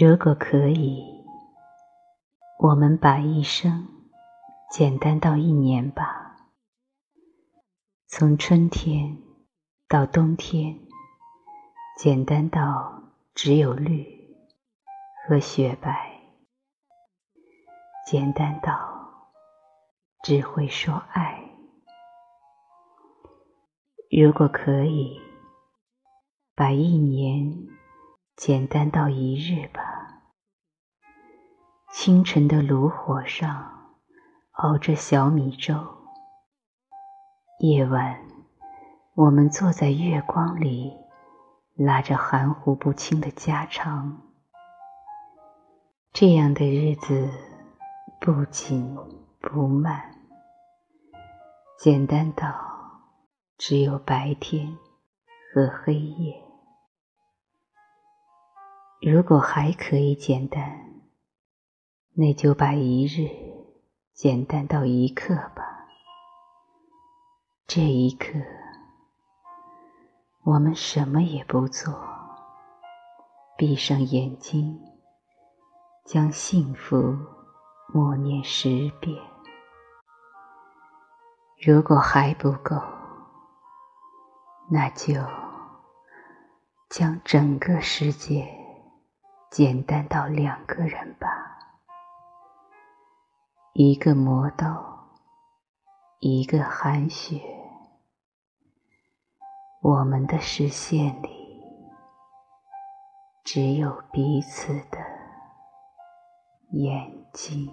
如果可以，我们把一生简单到一年吧。从春天到冬天，简单到只有绿和雪白，简单到只会说爱。如果可以，把一年。简单到一日吧。清晨的炉火上熬着小米粥，夜晚我们坐在月光里，拉着含糊不清的家常。这样的日子不紧不慢，简单到只有白天和黑夜。如果还可以简单，那就把一日简单到一刻吧。这一刻，我们什么也不做，闭上眼睛，将幸福默念十遍。如果还不够，那就将整个世界。简单到两个人吧，一个磨刀，一个寒雪，我们的视线里只有彼此的眼睛。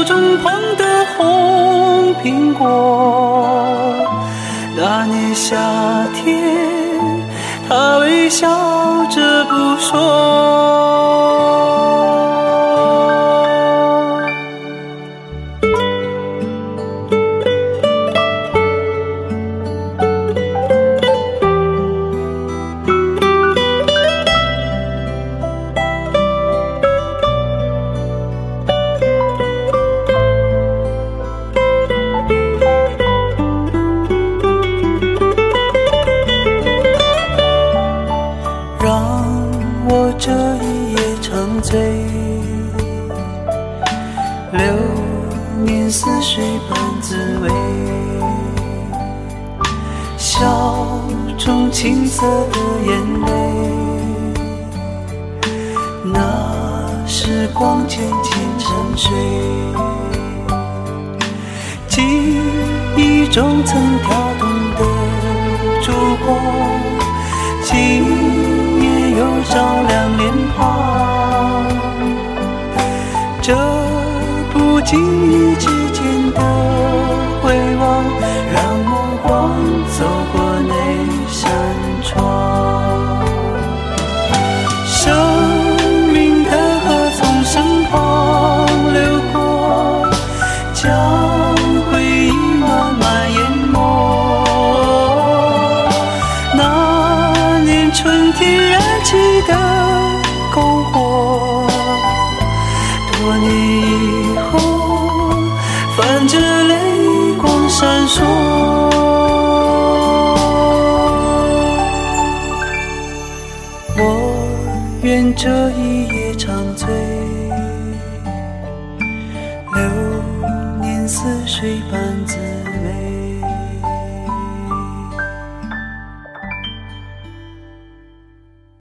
手中捧的红苹果。那年夏天，他微笑着不说。飞，流年似水般滋味。笑中青涩的眼泪，那时光渐渐沉睡，记忆中曾跳动的烛光。记忆之间的回望，让目光走过那。扇窗，生命的河从身旁流过，将回忆慢慢淹没。那年春天燃起的篝火，多年这一夜长醉，流年似水般。